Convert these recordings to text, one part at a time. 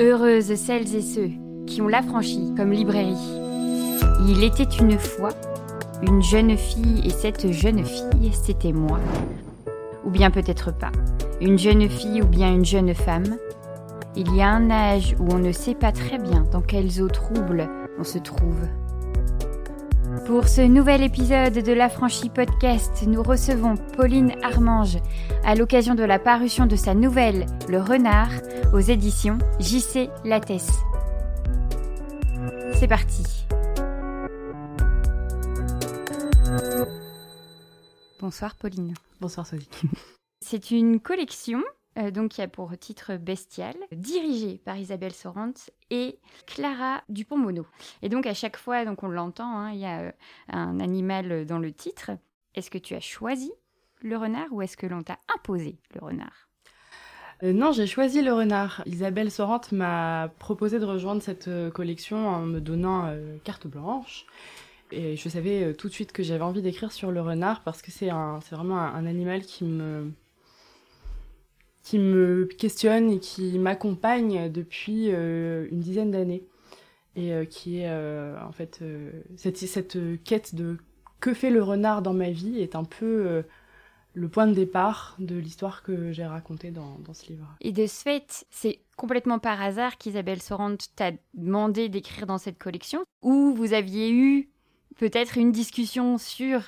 Heureuses celles et ceux qui ont l'affranchi comme librairie. Il était une fois une jeune fille et cette jeune fille, c'était moi. Ou bien peut-être pas. Une jeune fille ou bien une jeune femme. Il y a un âge où on ne sait pas très bien dans quelles eaux troubles on se trouve. Pour ce nouvel épisode de l'Affranchi Podcast, nous recevons Pauline Armange à l'occasion de la parution de sa nouvelle Le Renard aux éditions JC Lattès. C'est parti. Bonsoir Pauline. Bonsoir Sophie. C'est une collection euh, donc qui a pour titre Bestial, dirigée par Isabelle Sorante et Clara Dupont-Mono. Et donc à chaque fois, donc on l'entend, hein, il y a euh, un animal dans le titre. Est-ce que tu as choisi le renard ou est-ce que l'on t'a imposé le renard? Euh, non, j'ai choisi le renard. Isabelle Sorante m'a proposé de rejoindre cette collection en me donnant carte blanche. Et je savais tout de suite que j'avais envie d'écrire sur le renard parce que c'est vraiment un, animal qui me, qui me questionne et qui m'accompagne depuis euh, une dizaine d'années. Et euh, qui est euh, en fait cette, cette quête de que fait le renard dans ma vie est un peu le point de départ de l'histoire que j'ai racontée dans, dans, ce livre. Et de ce fait, c'est complètement par hasard qu'Isabelle Sorant t'a demandé d'écrire dans cette collection, ou vous aviez eu peut-être une discussion sur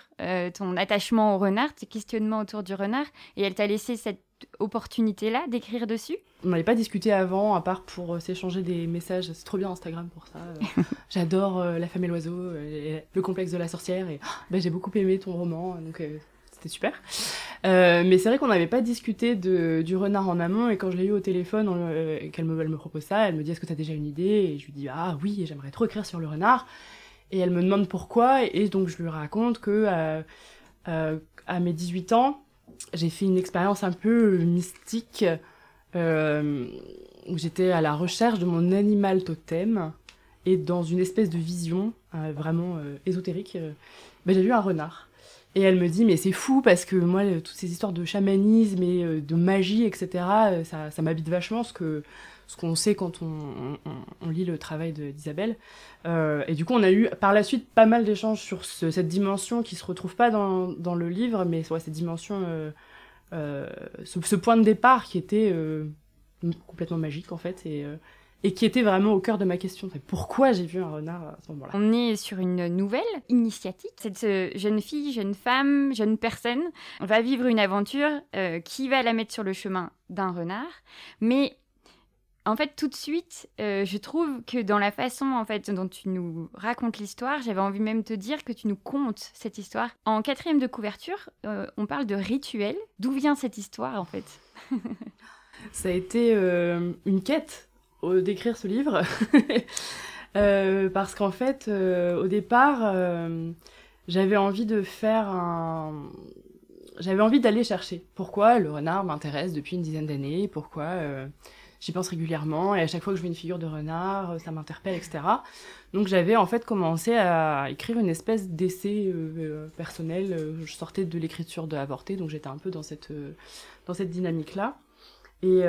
ton attachement au renard, tes questionnements autour du renard, et elle t'a laissé cette opportunité-là d'écrire dessus? On n'avait pas discuté avant, à part pour euh, s'échanger des messages. C'est trop bien Instagram pour ça. Euh, j'adore euh, La femme et l'oiseau, le complexe de la sorcière, et bah, j'ai beaucoup aimé ton roman, donc c'était super. mais c'est vrai qu'on n'avait pas discuté de, du renard en amont, et quand je l'ai eu au téléphone, qu'elle me, me propose ça, elle me dit Est-ce que tu as déjà une idée? Et je lui dis Ah oui, j'aimerais trop écrire sur le renard. Et elle me demande pourquoi, et, donc je lui raconte que à mes 18 ans, j'ai fait une expérience un peu mystique euh, où j'étais à la recherche de mon animal totem et dans une espèce de vision euh, vraiment euh, ésotérique, ben, j'ai vu un renard. Et elle me dit, mais c'est fou parce que moi, toutes ces histoires de chamanisme et de magie, etc., ça, ça m'habite vachement ce que ce qu'on sait quand on, lit le travail d'Isabelle. et du coup, on a eu par la suite pas mal d'échanges sur cette dimension qui se retrouve pas dans, dans le livre, mais ouais, cette dimension euh, ce, point de départ qui était euh, complètement magique en fait et euh, et qui était vraiment au cœur de ma question. Pourquoi j'ai vu un renard à ce moment-là? On est sur une nouvelle initiative. Cette jeune fille, jeune femme, jeune personne va vivre une aventure qui va la mettre sur le chemin d'un renard. Mais en fait, tout de suite, euh, je trouve que dans la façon en fait dont tu nous racontes l'histoire, j'avais envie même de te dire que tu nous contes cette histoire. En quatrième de couverture, euh, on parle de rituel. D'où vient cette histoire en fait? Ça a été euh, une quête d'écrire ce livre. parce qu'en fait, au départ, j'avais envie de faire. J'avais envie d'aller chercher. Pourquoi le renard m'intéresse depuis une dizaine d'années Pourquoi j'y pense régulièrement et à chaque fois que je vois une figure de renard, euh, ça m'interpelle, etc. Donc j'avais en fait commencé à écrire une espèce d'essai euh, euh, personnel. Je sortais de l'écriture de avorté, donc j'étais un peu dans cette, dans cette dynamique-là. Et,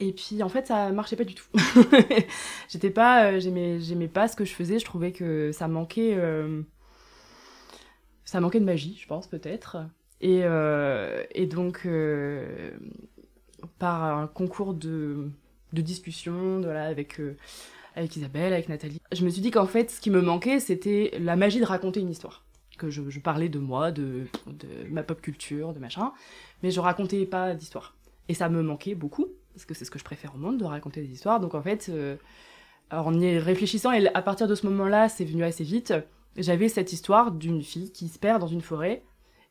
et puis en fait ça marchait pas du tout. J'étais pas, j'aimais, j'aimais pas ce que je faisais. Je trouvais que ça manquait, ça manquait de magie, je pense peut-être. Et, et donc par un concours de, de discussion de avec, euh, avec Isabelle, avec Nathalie. Je me suis dit qu'en fait, ce qui me manquait, c'était la magie de raconter une histoire. Que je, je parlais de moi, de, de, ma pop culture, de machin, mais je racontais pas d'histoire. Et ça me manquait beaucoup, parce que c'est ce que je préfère au monde, de raconter des histoires. Donc en fait, euh, en y réfléchissant, et à partir de ce moment-là, c'est venu assez vite, j'avais cette histoire d'une fille qui se perd dans une forêt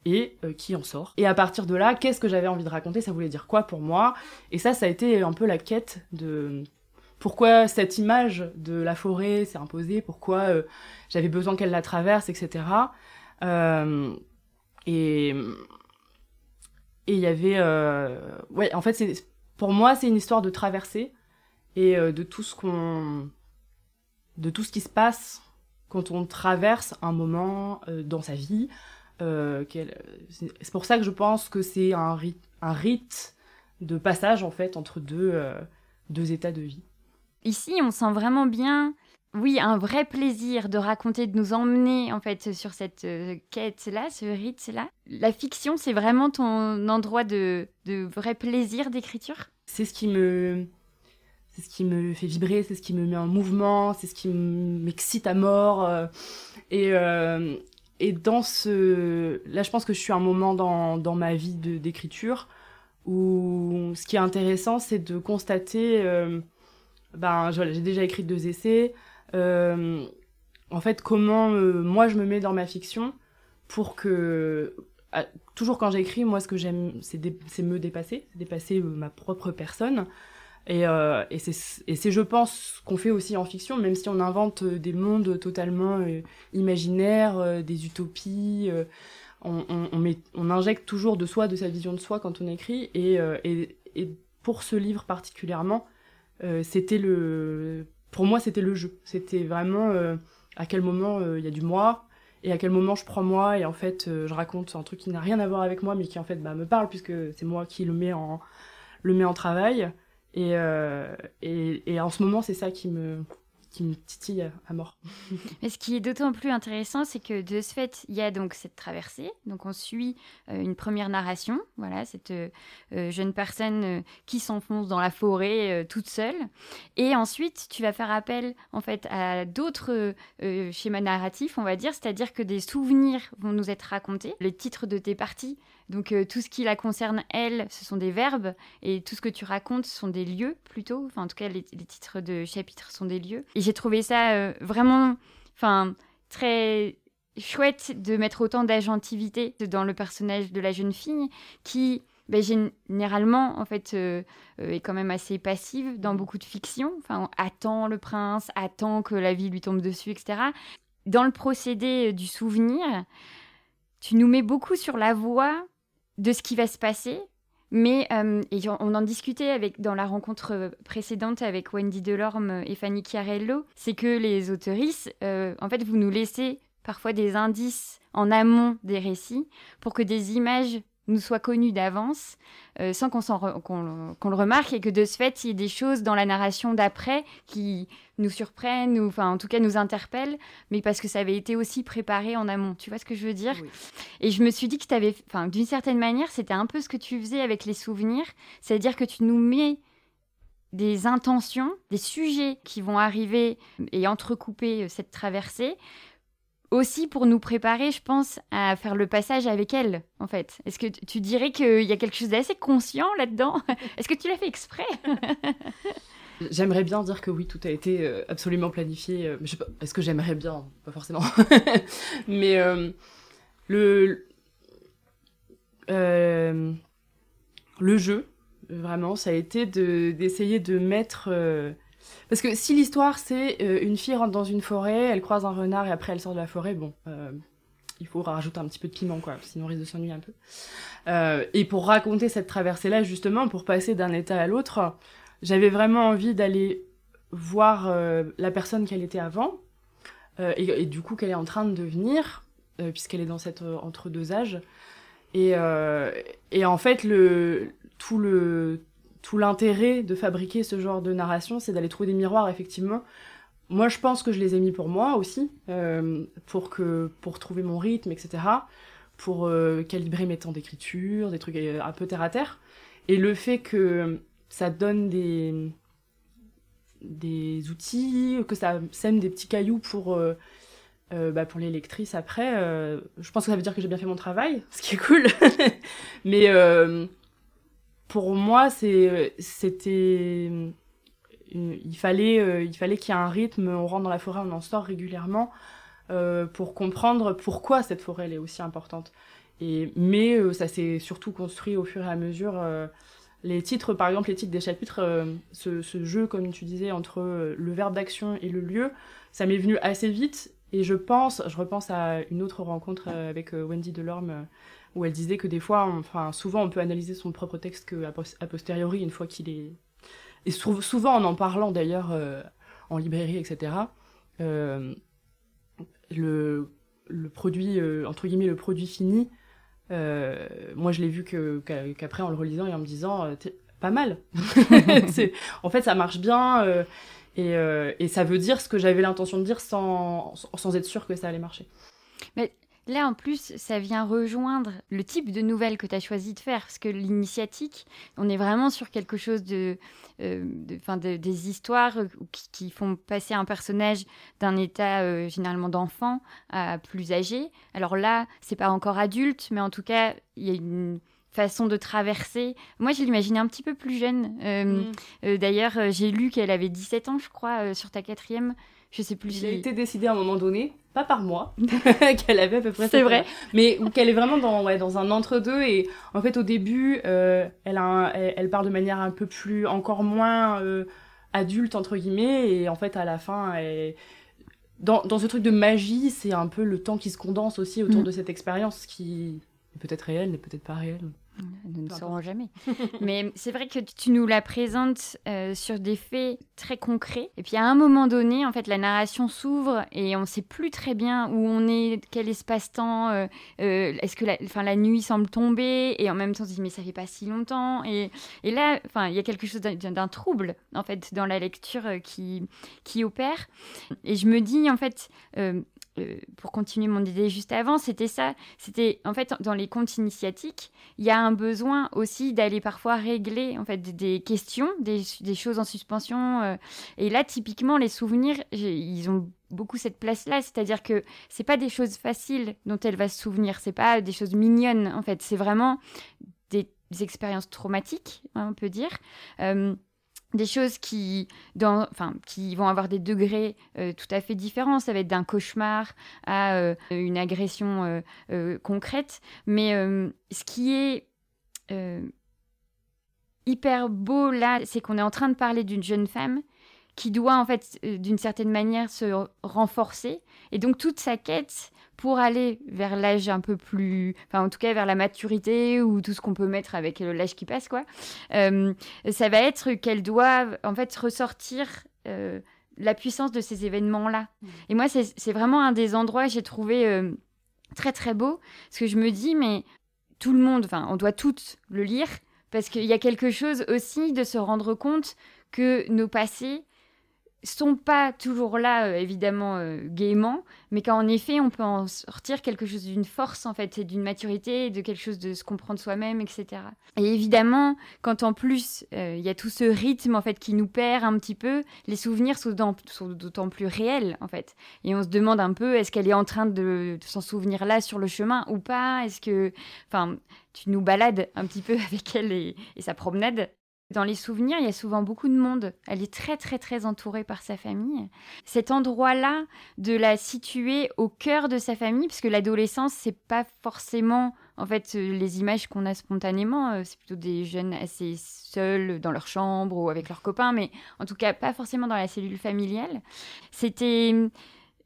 et euh, qui en sort. Et à partir de là, qu'est-ce que j'avais envie de raconter? Ça voulait dire quoi pour moi? Et ça, ça a été un peu la quête de pourquoi cette image de la forêt s'est imposée, pourquoi euh, j'avais besoin qu'elle la traverse, etc. Euh, et il y avait ouais, en fait, pour moi, c'est une histoire de traversée et de tout ce qu'on de tout ce qui se passe quand on traverse un moment dans sa vie, euh, c'est pour ça que je pense que c'est un rite, un rite de passage en fait entre deux, euh, deux états de vie. Ici, on sent vraiment bien, oui, un vrai plaisir de raconter, de nous emmener en fait sur cette euh, quête-là, ce rite-là. La fiction, c'est vraiment ton endroit de, de vrai plaisir d'écriture? C'est ce qui me c'est ce qui me fait vibrer, c'est ce qui me met en mouvement, c'est ce qui m'excite à mort. Et, et dans ce... Là, je pense que je suis à un moment dans, dans ma vie d'écriture où ce qui est intéressant, c'est de constater... Euh, ben, j'ai déjà écrit deux essais. en fait, comment moi, je me mets dans ma fiction pour que... toujours quand j'écris, moi, ce que j'aime, c'est me dépasser, dépasser ma propre personne. Et, euh, et c'est, je pense, qu'on fait aussi en fiction, même si on invente euh, des mondes totalement euh, imaginaires, des utopies. On, met, injecte toujours de soi, de sa vision de soi quand on écrit. Et, pour ce livre particulièrement, c'était le, pour moi, c'était le jeu. C'était vraiment à quel moment il y a du moi, et à quel moment je prends moi et en fait je raconte un truc qui n'a rien à voir avec moi mais qui en fait bah, me parle puisque c'est moi qui le mets en travail et, euh, et, et, en ce moment, c'est ça qui me, qui me titille à mort. Mais ce qui est d'autant plus intéressant, c'est que de ce fait, il y a donc cette traversée. Donc on suit euh, une première narration, voilà, cette euh, jeune personne qui s'enfonce dans la forêt toute seule. Et ensuite, tu vas faire appel en fait à d'autres schémas narratifs, on va dire, c'est-à-dire que des souvenirs vont nous être racontés. Les titres de tes parties donc euh, tout ce qui la concerne, elle, ce sont des verbes, et tout ce que tu racontes, ce sont des lieux plutôt. Enfin, en tout cas, les, titres de chapitres sont des lieux. J'ai trouvé ça euh, vraiment, très chouette de mettre autant d'agentivité dans le personnage de la jeune fille qui ben, généralement en fait euh, est quand même assez passive dans beaucoup de fictions enfin attend le prince attend que la vie lui tombe dessus etc dans le procédé du souvenir tu nous mets beaucoup sur la voie de ce qui va se passer. Mais euh, et on en discutait dans la rencontre précédente avec Wendy Delorme et Fanny Chiarello, c'est que les autoristes, euh, en fait, vous nous laissez parfois des indices en amont des récits pour que des images nous soit connu d'avance, euh, sans qu'on le remarque, et que de ce fait, il y ait des choses dans la narration d'après qui nous surprennent, ou enfin en tout cas nous interpellent, mais parce que ça avait été aussi préparé en amont. Tu vois ce que je veux dire? Et je me suis dit que tu avais, enfin d'une certaine manière, c'était un peu ce que tu faisais avec les souvenirs, c'est-à-dire que tu nous mets des intentions, des sujets qui vont arriver et entrecouper euh, cette traversée, aussi pour nous préparer, je pense, à faire le passage avec elle, en fait. Est-ce que tu dirais qu'il y a quelque chose d'assez conscient là-dedans? Est-ce que tu l'as fait exprès? J'aimerais bien dire que oui, tout a été euh, absolument planifié. Euh, est-ce que j'aimerais bien Pas forcément. Mais euh, le le jeu, vraiment, ça a été d'essayer de mettre parce que si l'histoire c'est euh, une fille rentre dans une forêt, elle croise un renard et après elle sort de la forêt, bon, euh, il faut rajouter un petit peu de piment quoi, sinon on risque de s'ennuyer un peu. Euh, et pour raconter cette traversée-là justement, pour passer d'un état à l'autre, j'avais vraiment envie d'aller voir la personne qu'elle était avant et, du coup qu'elle est en train de devenir, puisqu'elle est dans cet entre-deux âges. Et, et en fait, le, tout le tout l'intérêt de fabriquer ce genre de narration, c'est d'aller trouver des miroirs, effectivement. Moi, je pense que je les ai mis pour moi aussi, euh, pour, que, pour trouver mon rythme, etc., pour euh, calibrer mes temps d'écriture, des trucs euh, un peu terre à terre. Et le fait que ça donne des, des outils, que ça sème des petits cailloux pour, bah, pour les lectrices après, je pense que ça veut dire que j'ai bien fait mon travail, ce qui est cool. Mais pour moi, c'était. Il fallait euh, il fallait qu'il y ait un rythme, on rentre dans la forêt, on en sort régulièrement, euh, pour comprendre pourquoi cette forêt est aussi importante. Mais euh, ça s'est surtout construit au fur et à mesure. les titres, par exemple, les titres des chapitres, ce, ce, jeu, comme tu disais, entre le verbe d'action et le lieu, ça m'est venu assez vite. Et je pense, je repense à une autre rencontre avec Wendy Delorme où elle disait que des fois, enfin, souvent on peut analyser son propre texte que a posteriori, une fois qu'il est. Et souvent en en parlant d'ailleurs euh, en librairie, etc., euh, le, le, produit, euh, entre guillemets, le produit fini, moi je l'ai vu qu'après en le relisant et en me disant, pas mal. en fait, ça marche bien et, et, ça veut dire ce que j'avais l'intention de dire sans, sans être sûr que ça allait marcher. Mais Là, en plus, ça vient rejoindre le type de nouvelles que tu as choisi de faire, parce que l'initiatique, on est vraiment sur quelque chose de, euh, de, des histoires euh, qui, font passer un personnage d'un état euh, généralement d'enfant à plus âgé. Alors là, c'est pas encore adulte, mais en tout cas, il y a une façon de traverser. Moi, je l'imaginais un petit peu plus jeune. Mm. D'ailleurs, j'ai lu qu'elle avait 17 ans, je crois, sur ta quatrième. Je sais plus. Il a été décidé à un moment donné, pas par moi, qu'elle avait à peu près. C'est vrai. Mais qu'elle est vraiment dans, ouais, dans un entre-deux. Et en fait, au début, euh, elle, a elle, parle de manière un peu plus, encore moins euh, adulte, entre guillemets. Et en fait, à la fin, elle... dans, dans ce truc de magie, c'est un peu le temps qui se condense aussi autour mm. de cette expérience qui est peut-être réelle, mais peut-être pas réelle. Nous ne saurons jamais. Mais c'est vrai que tu nous la présentes euh, sur des faits très concrets. Et puis à un moment donné, en fait, la narration s'ouvre et on ne sait plus très bien où on est, quel espace-temps. Euh, euh, est-ce que la, la nuit semble tomber et en même temps on se dit mais ça fait pas si longtemps. Et, et là, il y a quelque chose d'un trouble en fait dans la lecture qui, qui opère. Et je me dis en fait euh, pour continuer mon idée juste avant, c'était ça. C'était en fait dans les contes initiatiques, il y a un besoin aussi d'aller parfois régler en fait des, questions, des, choses en suspension. Euh. et là, typiquement, les souvenirs, ils ont beaucoup cette place-là, c'est-à-dire que c'est pas des choses faciles dont elle va se souvenir, c'est pas des choses mignonnes en fait, c'est vraiment des, expériences traumatiques, hein, on peut dire. Euh, des choses qui, dans, enfin, qui vont avoir des degrés euh, tout à fait différents. Ça va être d'un cauchemar à euh, une agression euh, concrète. Mais ce qui est hyper beau là, c'est qu'on est en train de parler d'une jeune femme qui doit en fait d'une certaine manière se renforcer. Et donc toute sa quête, pour aller vers l'âge un peu plus, enfin en tout cas vers la maturité ou tout ce qu'on peut mettre avec l'âge qui passe quoi, euh, ça va être qu'elle doit en fait ressortir euh, la puissance de ces événements-là. Et moi c'est vraiment un des endroits que j'ai trouvé euh, très très beau, parce que je me dis mais tout le monde, enfin on doit toutes le lire, parce qu'il y a quelque chose aussi de se rendre compte que nos passés sont pas toujours là, euh, évidemment, euh, gaiement, mais qu'en effet, on peut en sortir quelque chose d'une force, en fait, et d'une maturité, de quelque chose de se comprendre soi-même, etc. Et évidemment, quand en plus, euh, il y a tout ce rythme, en fait, qui nous perd un petit peu, les souvenirs sont d'autant plus réels, en fait. Et on se demande un peu, est-ce qu'elle est en train de, s'en souvenir là, sur le chemin, ou pas? Est-ce que... Enfin, tu nous balades un petit peu avec elle et sa promenade? Dans les souvenirs, il y a souvent beaucoup de monde. Elle est très très très entourée par sa famille. Cet endroit-là, de la situer au cœur de sa famille, puisque l'adolescence, c'est pas forcément en fait euh, les images qu'on a spontanément. Euh, c'est plutôt des jeunes assez seuls dans leur chambre ou avec leurs copains, mais en tout cas pas forcément dans la cellule familiale. C'était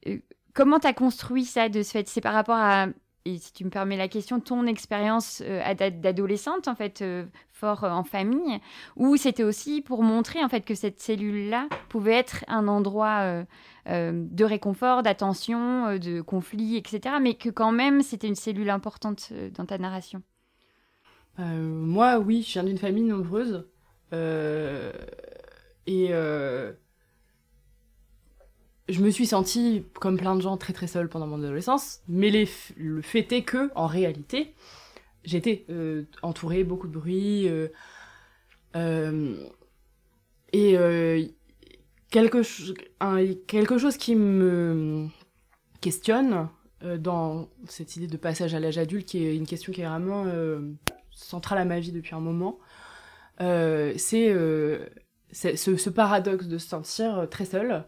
euh, comment tu as construit ça de ce fait? C'est par rapport à et si tu me permets la question, ton expérience d'adolescente, en fait, euh, en famille, ou c'était aussi pour montrer en fait que cette cellule-là pouvait être un endroit euh, euh, de réconfort, d'attention, de conflit, etc. Mais que quand même c'était une cellule importante dans ta narration? moi, oui, je viens d'une famille nombreuse et je me suis sentie, comme plein de gens, très très seule pendant mon adolescence, mais le fait est que, en réalité, j'étais euh, entourée, beaucoup de bruit. Euh, euh, et quelque, quelque chose qui me questionne dans cette idée de passage à l'âge adulte, qui est une question qui est vraiment centrale à ma vie depuis un moment, c'est ce, ce, paradoxe de se sentir très seul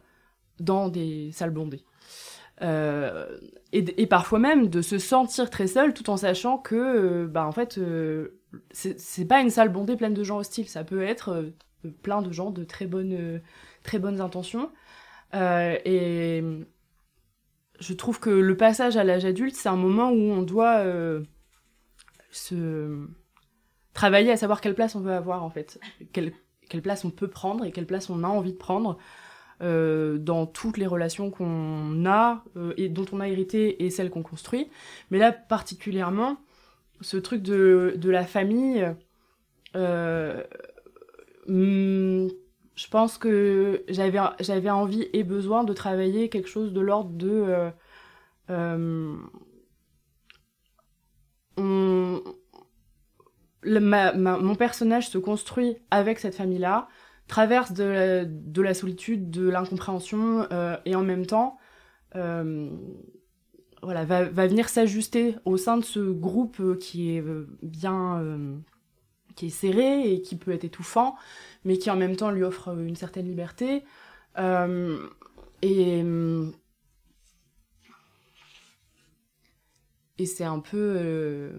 dans des salles bondées. Euh, et, parfois même de se sentir très seul tout en sachant que, euh, bah, en fait, euh, c'est pas une salle bondée pleine de gens hostiles, ça peut être plein de gens de très bonnes, très bonnes intentions. et je trouve que le passage à l'âge adulte, c'est un moment où on doit se travailler à savoir quelle place on veut avoir en fait, quelle, quelle place on peut prendre et quelle place on a envie de prendre euh, dans toutes les relations qu'on a euh, et dont on a hérité et celles qu'on construit. Mais là, particulièrement, ce truc de, la famille, euh, hmm, je pense que j'avais j'avais envie et besoin de travailler quelque chose de l'ordre de mon personnage se construit avec cette famille-là, traverse de la, solitude, de l'incompréhension, euh, et en même temps, euh, voilà, va, venir s'ajuster au sein de ce groupe euh, qui est bien, qui est serré et qui peut être étouffant, mais qui en même temps lui offre une certaine liberté. et c'est un peu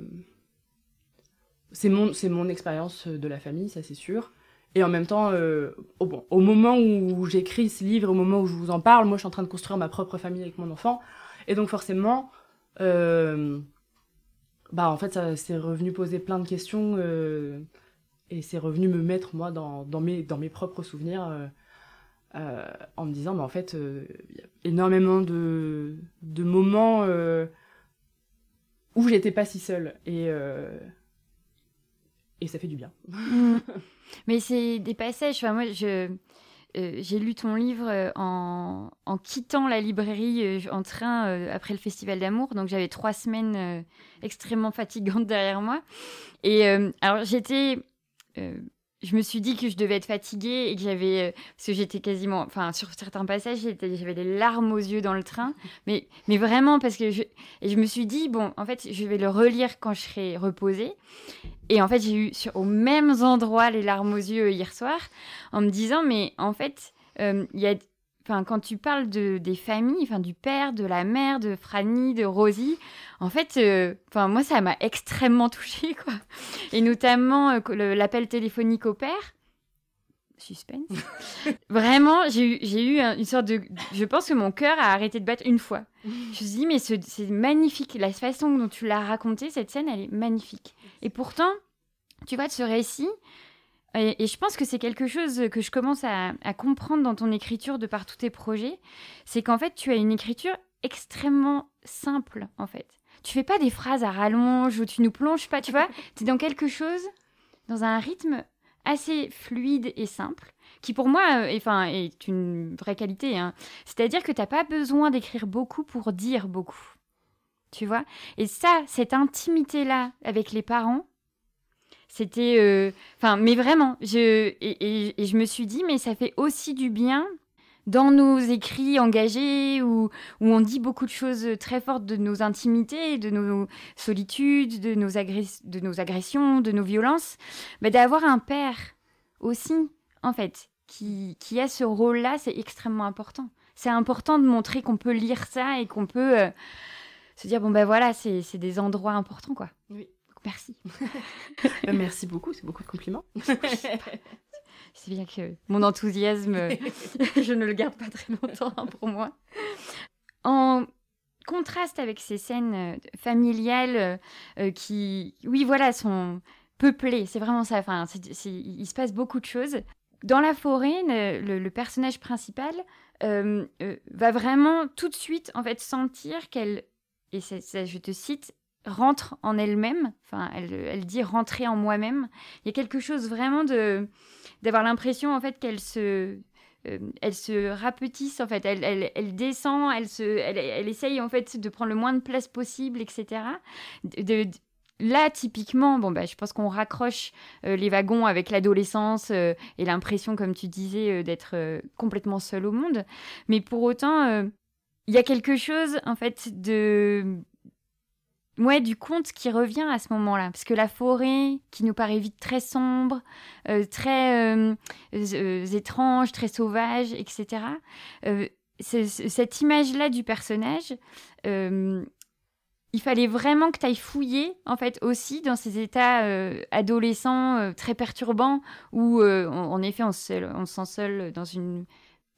c'est mon, mon expérience de la famille, ça c'est sûr. Et en même temps, euh, au, moment où j'écris ce livre, au moment où je vous en parle, moi je suis en train de construire ma propre famille avec mon enfant. Et donc forcément, euh, bah en fait, ça c'est revenu poser plein de questions euh, et c'est revenu me mettre moi dans, mes, propres souvenirs en me disant, bah en fait, il y a énormément de, moments où j'étais pas si seule. Et ça fait du bien. Mais c'est des passages. Enfin, moi. Euh, j'ai lu ton livre euh, en, en, quittant la librairie euh, en train après le festival d'amour. Donc j'avais trois semaines extrêmement fatigantes derrière moi. Et alors j'étais je me suis dit que je devais être fatiguée et que j'avais, euh, parce que j'étais quasiment, enfin sur certains passages, j'avais des larmes aux yeux dans le train, mais, mais vraiment parce que je, et je me suis dit bon, en fait, je vais le relire quand je serai reposée. Et en fait, j'ai eu sur, aux mêmes endroits les larmes aux yeux hier soir, en me disant mais en fait, euh, il y a Enfin, quand tu parles de, des familles, enfin, du père, de la mère, de Franny, de Rosie, en fait, euh, enfin, moi, ça m'a extrêmement touchée, quoi. Et notamment euh, l'appel téléphonique au père. Suspense. Vraiment, j'ai eu, j'ai eu une sorte de. Je pense que mon cœur a arrêté de battre une fois. Je me suis dit, mais c'est magnifique. La façon dont tu l'as raconté, cette scène, elle est magnifique. Et pourtant, tu vois, de ce récit, et, je pense que c'est quelque chose que je commence à, comprendre dans ton écriture de par tous tes projets, c'est qu'en fait tu as une écriture extrêmement simple en fait. Tu fais pas des phrases à rallonge ou tu nous plonges pas, tu vois, tu es dans quelque chose, dans un rythme assez fluide et simple, qui pour moi euh, enfin, est une vraie qualité. Hein. C'est-à-dire que tu n'as pas besoin d'écrire beaucoup pour dire beaucoup. Tu vois Et ça, cette intimité-là avec les parents, c'était. Euh, enfin, mais vraiment, je, et, je me suis dit, mais ça fait aussi du bien dans nos écrits engagés où, où on dit beaucoup de choses très fortes de nos intimités, de nos solitudes, de nos, de nos agressions, de nos violences, bah, d'avoir un père aussi, en fait, qui, qui a ce rôle-là, c'est extrêmement important. C'est important de montrer qu'on peut lire ça et qu'on peut euh, se dire, bon ben voilà, c'est des endroits importants, quoi. Oui. Merci. Euh, merci beaucoup, c'est beaucoup de compliments. c'est bien que mon enthousiasme, je ne le garde pas très longtemps hein, pour moi. En contraste avec ces scènes euh, familiales euh, qui, oui, voilà, sont peuplées, c'est vraiment ça. Enfin, il se passe beaucoup de choses. Dans la forêt, le, personnage principal va vraiment tout de suite en fait sentir qu'elle, et ça, je te cite, rentre en elle-même. Enfin, elle, elle, dit rentrer en moi-même. Il y a quelque chose vraiment de d'avoir l'impression en fait qu'elle se euh, elle se rapetisse en fait, elle, elle, descend, elle, se, elle, elle, essaye en fait de prendre le moins de place possible, etc. De, là, typiquement, bon, bah, je pense qu'on raccroche euh, les wagons avec l'adolescence euh, et l'impression, comme tu disais, d'être complètement seule au monde. Mais pour autant, il y a quelque chose en fait de ouais, du conte qui revient à ce moment-là. Parce que la forêt, qui nous paraît vite très sombre, euh, très euh, euh, étrange, très sauvage, etc. cette image-là du personnage, il fallait vraiment que tu ailles fouiller, en fait, aussi dans ces états adolescents très perturbants, où, en effet, on se, on se sent seul dans une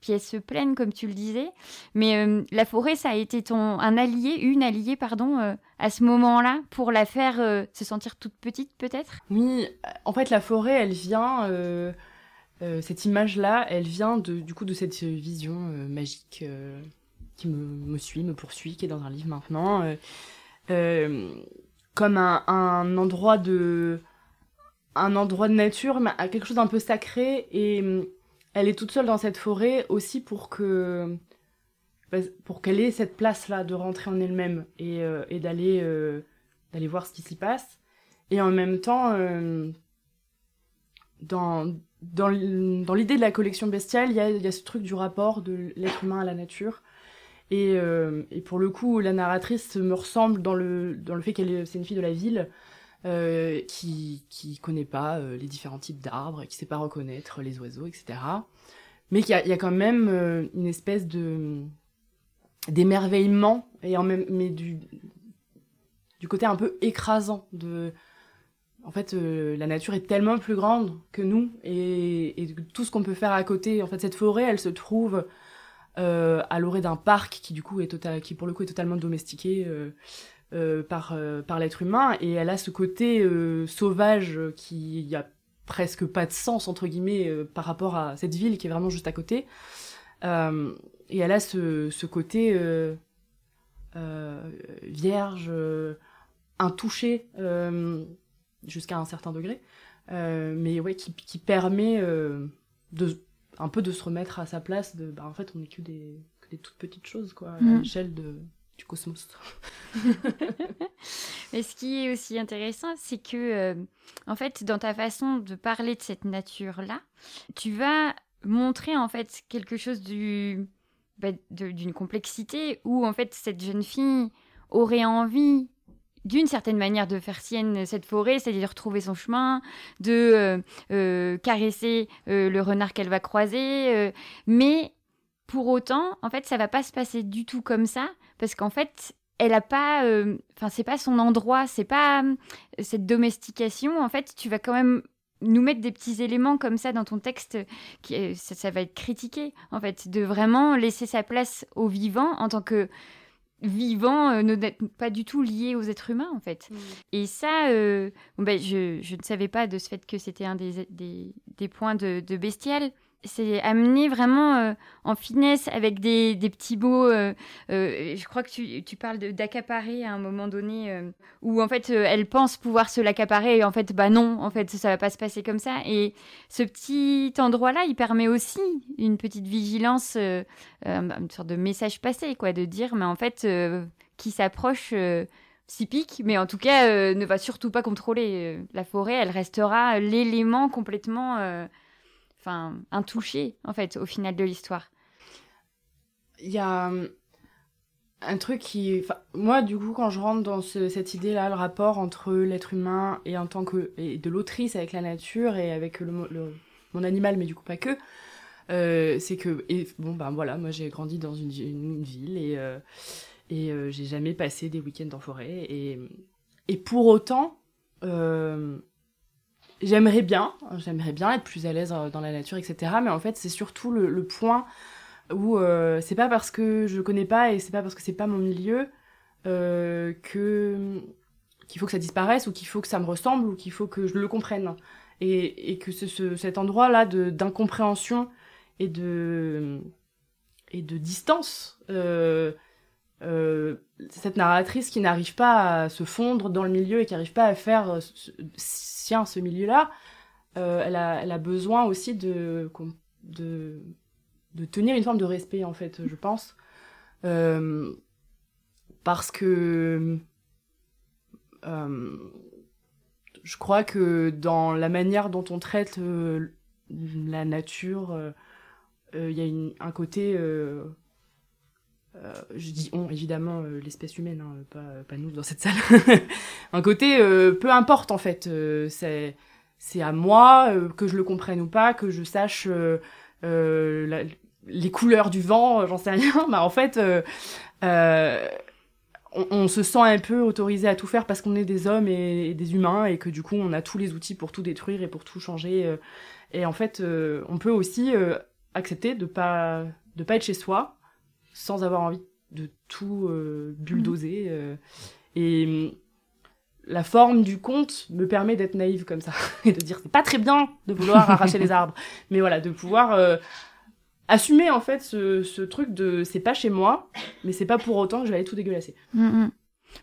pièce pleine, comme tu le disais. Mais euh, la forêt, ça a été ton, un allié, une alliée, pardon, euh, à ce moment-là, pour la faire euh, se sentir toute petite, peut-être? Oui, en fait, la forêt, elle vient, cette image-là, elle vient de, du coup de cette vision magique qui me, suit, me poursuit, qui est dans un livre maintenant, comme un, endroit de un endroit de nature, mais quelque chose d'un peu sacré. Et elle est toute seule dans cette forêt aussi pour que bah, pour qu'elle ait cette place-là de rentrer en elle-même et, euh, d'aller euh, d'aller voir ce qui s'y passe. Et en même temps, euh, dans, dans, dans l'idée de la collection bestiale, il y a, y a, ce truc du rapport de l'être humain à la nature. Et, et, pour le coup, la narratrice me ressemble dans le, dans le fait qu'elle c'est une fille de la ville. Euh, qui qui connaît pas euh, les différents types d'arbres, qui sait pas reconnaître les oiseaux, etc. Mais qu'il y, y, a quand même euh, une espèce de d'émerveillement et en même mais du du côté un peu écrasant de en fait la nature est tellement plus grande que nous et, et tout ce qu'on peut faire à côté en fait cette forêt elle se trouve à l'orée d'un parc qui du coup est total qui pour le coup est totalement domestiqué euh, par, euh, par l'être humain, et elle a ce côté euh, sauvage qui a presque pas de sens, entre guillemets, par rapport à cette ville qui est vraiment juste à côté. et elle a ce, ce côté vierge, intouché, jusqu'à un certain degré, mais ouais, qui, qui permet de, un peu de se remettre à sa place, de, bah, en fait, on n'est que des, que des toutes petites choses, quoi, à mmh. l'échelle de du cosmos. Mais ce qui est aussi intéressant, c'est que, euh, en fait, dans ta façon de parler de cette nature-là, tu vas montrer, en fait, quelque chose du, bah, d'une complexité où, en fait, cette jeune fille aurait envie d'une certaine manière de faire sienne cette forêt, c'est-à-dire de retrouver son chemin, de euh, euh, caresser le renard qu'elle va croiser, mais pour autant, en fait, ça va pas se passer du tout comme ça, parce qu'en fait, elle a pas, euh, enfin, c'est pas son endroit, c'est pas euh, cette domestication. En fait, tu vas quand même nous mettre des petits éléments comme ça dans ton texte, qui, ça, va être critiqué, en fait, de vraiment laisser sa place au vivant en tant que vivant, euh, ne pas du tout lié aux êtres humains, en fait. Mmh. Et ça, bon, ben, je, je, ne savais pas de ce fait que c'était un des, des, des, points de, de Bestial c'est amené vraiment euh, en finesse avec des, des petits mots. Euh, euh, je crois que tu, tu parles d'accaparer à un moment donné, où en fait elle pense pouvoir se l'accaparer et en fait bah non, en fait ça va pas se passer comme ça. Et ce petit endroit-là, il permet aussi une petite vigilance, une sorte de message passé, quoi, de dire mais en fait qui s'approche s'y pique, mais en tout cas ne va surtout pas contrôler la forêt. Elle restera l'élément complètement enfin, intouché, en fait, au final de l'histoire. Il y a hum, un truc qui. Moi, du coup, quand je rentre dans cette idée-là, le rapport entre l'être humain et en tant que. et de l'autrice avec la nature et avec le, mon animal, mais du coup, pas que. Euh, c'est que. Et, bon, ben voilà, moi j'ai grandi dans une, ville et. Euh, et euh, j'ai jamais passé des week-ends en forêt. Et, et pour autant, euh, j'aimerais bien, j'aimerais bien être plus à l'aise euh, dans la nature, etc. Mais en fait, c'est surtout le, point où euh, c'est pas parce que je connais pas et c'est pas parce que c'est pas mon milieu euh, que qu'il faut que ça disparaisse ou qu'il faut que ça me ressemble ou qu'il faut que je le comprenne. Et, et que ce, ce, cet endroit-là d'incompréhension et de et de distance. Euh, cette narratrice qui n'arrive pas à se fondre dans le milieu et qui n'arrive pas à faire euh, sien ce milieu-là, euh, elle, a, besoin aussi de, tenir une forme de respect, en fait, je pense. Euh, parce que euh, je crois que dans la manière dont on traite euh, la nature, il y a un côté euh, je dis on, évidemment, euh, l'espèce humaine, hein, pas, nous dans cette salle. un côté, euh, peu importe en fait, c'est c'est à moi que je le comprenne ou pas, que je sache les couleurs du vent, j'en sais rien. Mais en fait, on, on, se sent un peu autorisé à tout faire parce qu'on est des hommes et, et, des humains et que du coup on a tous les outils pour tout détruire et pour tout changer. et en fait, on peut aussi accepter de pas de pas être chez soi sans avoir envie de tout euh, bulldozer. Euh, et mm, la forme du conte me permet d'être naïve comme ça et de dire c'est pas très bien de vouloir arracher les arbres, mais voilà de pouvoir euh, assumer en fait ce, ce truc de c'est pas chez moi, mais c'est pas pour autant que je vais aller tout dégueulasser. Mm, mm.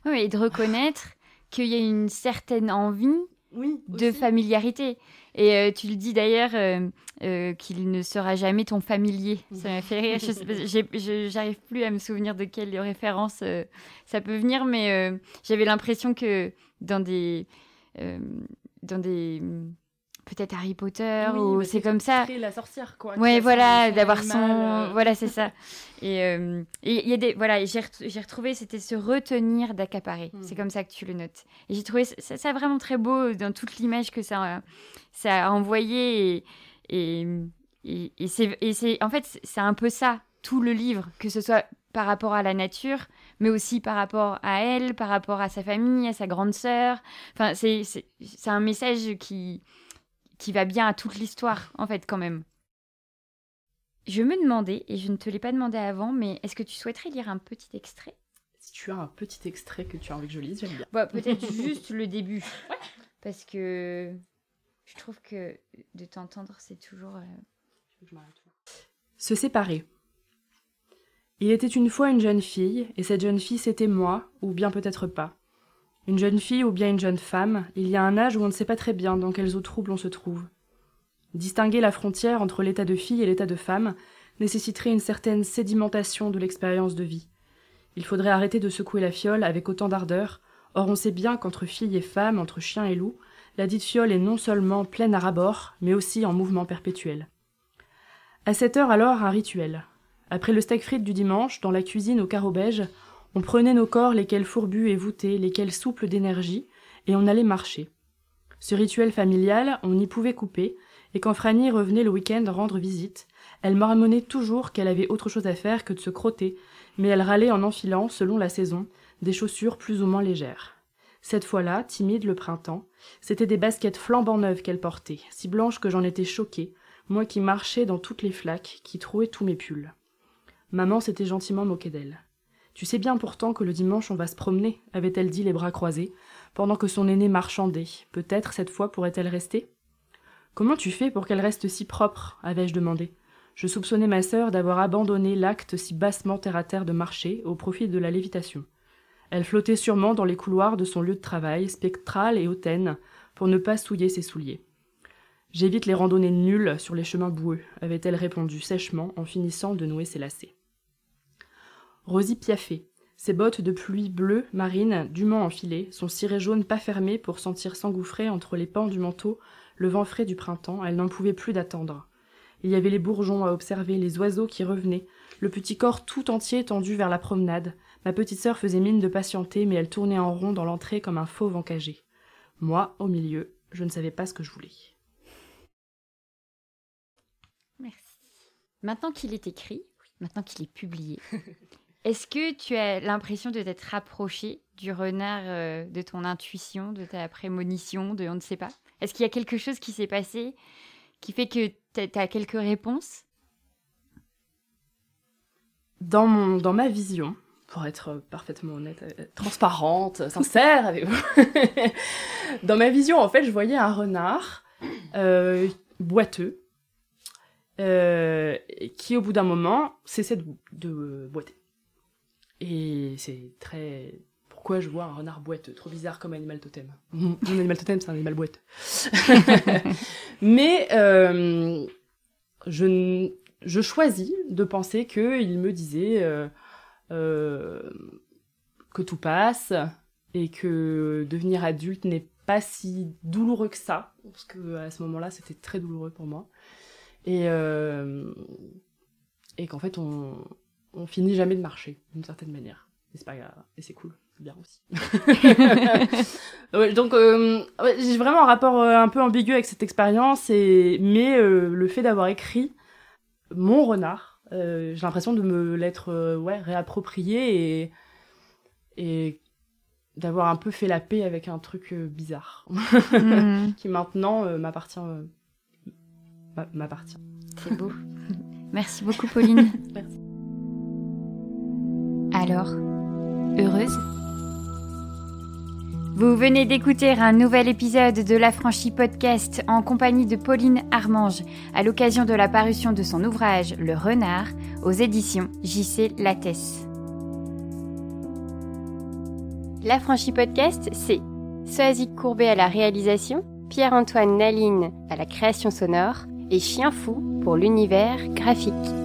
Oui, et de reconnaître qu'il y a une certaine envie oui, de familiarité. Et euh, tu le dis d'ailleurs euh, euh, qu'il ne sera jamais ton familier. Ça m'a fait rire. Je J'arrive plus à me souvenir de quelle référence ça peut venir, mais j'avais l'impression que dans des, dans des peut-être Harry Potter ou c'est comme ça. La sorcière quoi. Ouais, voilà, d'avoir son, euh. voilà, c'est ça. Et euh, il y a des, voilà, j'ai retrouvé, c'était se retenir d'accaparer. Hmm. C'est comme ça que tu le notes. Et j'ai trouvé ça, ça, vraiment très beau dans toute l'image que ça, ça a envoyé et et, et c'est en fait c'est un peu ça tout le livre, que ce soit par rapport à la nature, mais aussi par rapport à elle, par rapport à sa famille, à sa grande sœur. Enfin, c'est un message qui, qui va bien à toute l'histoire, en fait, quand même. Je me demandais, et je ne te l'ai pas demandé avant, mais est-ce que tu souhaiterais lire un petit extrait? Si tu as un petit extrait que tu as envie que je lise, j'aime bien. Bah, Peut-être juste le début. Parce que je trouve que de t'entendre, c'est toujours. Euh, Se séparer. Il était une fois une jeune fille, et cette jeune fille c'était moi, ou bien peut-être pas. Une jeune fille ou bien une jeune femme, il y a un âge où on ne sait pas très bien dans quelles eaux troubles on se trouve. Distinguer la frontière entre l'état de fille et l'état de femme nécessiterait une certaine sédimentation de l'expérience de vie. Il faudrait arrêter de secouer la fiole avec autant d'ardeur, or on sait bien qu'entre fille et femme, entre chien et loup, la dite fiole est non seulement pleine à rabord, mais aussi en mouvement perpétuel. À cette heure alors, un rituel. Après le steak frites du dimanche, dans la cuisine au carreau beige, on prenait nos corps, lesquels fourbus et voûtés, lesquels souples d'énergie, et on allait marcher. Ce rituel familial, on n'y pouvait couper, et quand Franny revenait le week-end rendre visite, elle marmonnait toujours qu'elle avait autre chose à faire que de se crotter, mais elle râlait en enfilant, selon la saison, des chaussures plus ou moins légères. Cette fois-là, timide le printemps, c'était des baskets flambant neuves qu'elle portait, si blanches que j'en étais choquée, moi qui marchais dans toutes les flaques, qui trouais tous mes pulls. Maman s'était gentiment moquée d'elle. Tu sais bien pourtant que le dimanche on va se promener, avait-elle dit les bras croisés, pendant que son aînée marchandait. Peut-être cette fois pourrait-elle rester Comment tu fais pour qu'elle reste si propre? avais-je demandé. Je soupçonnais ma sœur d'avoir abandonné l'acte si bassement terre à terre de marcher au profit de la lévitation. Elle flottait sûrement dans les couloirs de son lieu de travail, spectrale et hautaine, pour ne pas souiller ses souliers. J'évite les randonnées nulles sur les chemins boueux, avait-elle répondu sèchement en finissant de nouer ses lacets. Rosie piaffait. Ses bottes de pluie bleue marine, dûment enfilées, son ciré jaune pas fermé pour sentir s'engouffrer entre les pans du manteau le vent frais du printemps, elle n'en pouvait plus d'attendre. Il y avait les bourgeons à observer, les oiseaux qui revenaient, le petit corps tout entier tendu vers la promenade. Ma petite sœur faisait mine de patienter, mais elle tournait en rond dans l'entrée comme un fauve encagé. Moi, au milieu, je ne savais pas ce que je voulais. Merci. Maintenant qu'il est écrit, maintenant qu'il est publié, Est-ce que tu as l'impression de t'être rapproché du renard euh, de ton intuition, de ta prémonition, de on ne sait pas? Est-ce qu'il y a quelque chose qui s'est passé qui fait que tu as quelques réponses? Dans, mon, dans ma vision, pour être parfaitement honnête, euh, transparente, sincère avec vous, dans ma vision, en fait, je voyais un renard euh, boiteux qui, au bout d'un moment, cessait de boiter. Et c'est très. Pourquoi je vois un renard boiteux? Trop bizarre comme animal totem. Mon animal totem, c'est un animal boiteux. Mais euh, je, je choisis de penser qu'il me disait euh, euh, que tout passe et que devenir adulte n'est pas si douloureux que ça, parce que à ce moment-là, c'était très douloureux pour moi. Et, et qu'en fait, on, finit jamais de marcher, d'une certaine manière. Et c'est pas grave, et c'est cool, c'est bien aussi. donc, euh, j'ai vraiment un rapport euh, un peu ambigu avec cette expérience, mais euh, le fait d'avoir écrit mon renard, j'ai l'impression de me l'être ouais, réapproprié et, et d'avoir un peu fait la paix avec un truc bizarre, hmm. qui maintenant m'appartient. m'appartient. C'est beau. Merci beaucoup, Pauline. Merci. Alors, heureuse? Vous venez d'écouter un nouvel épisode de l'Affranchi Podcast en compagnie de Pauline Armange à l'occasion de la parution de son ouvrage Le Renard aux éditions JC Lattès. L'Affranchi Podcast, c'est Soazic Courbet à la réalisation, Pierre-Antoine Naline à la création sonore et Chien Fou pour l'univers graphique.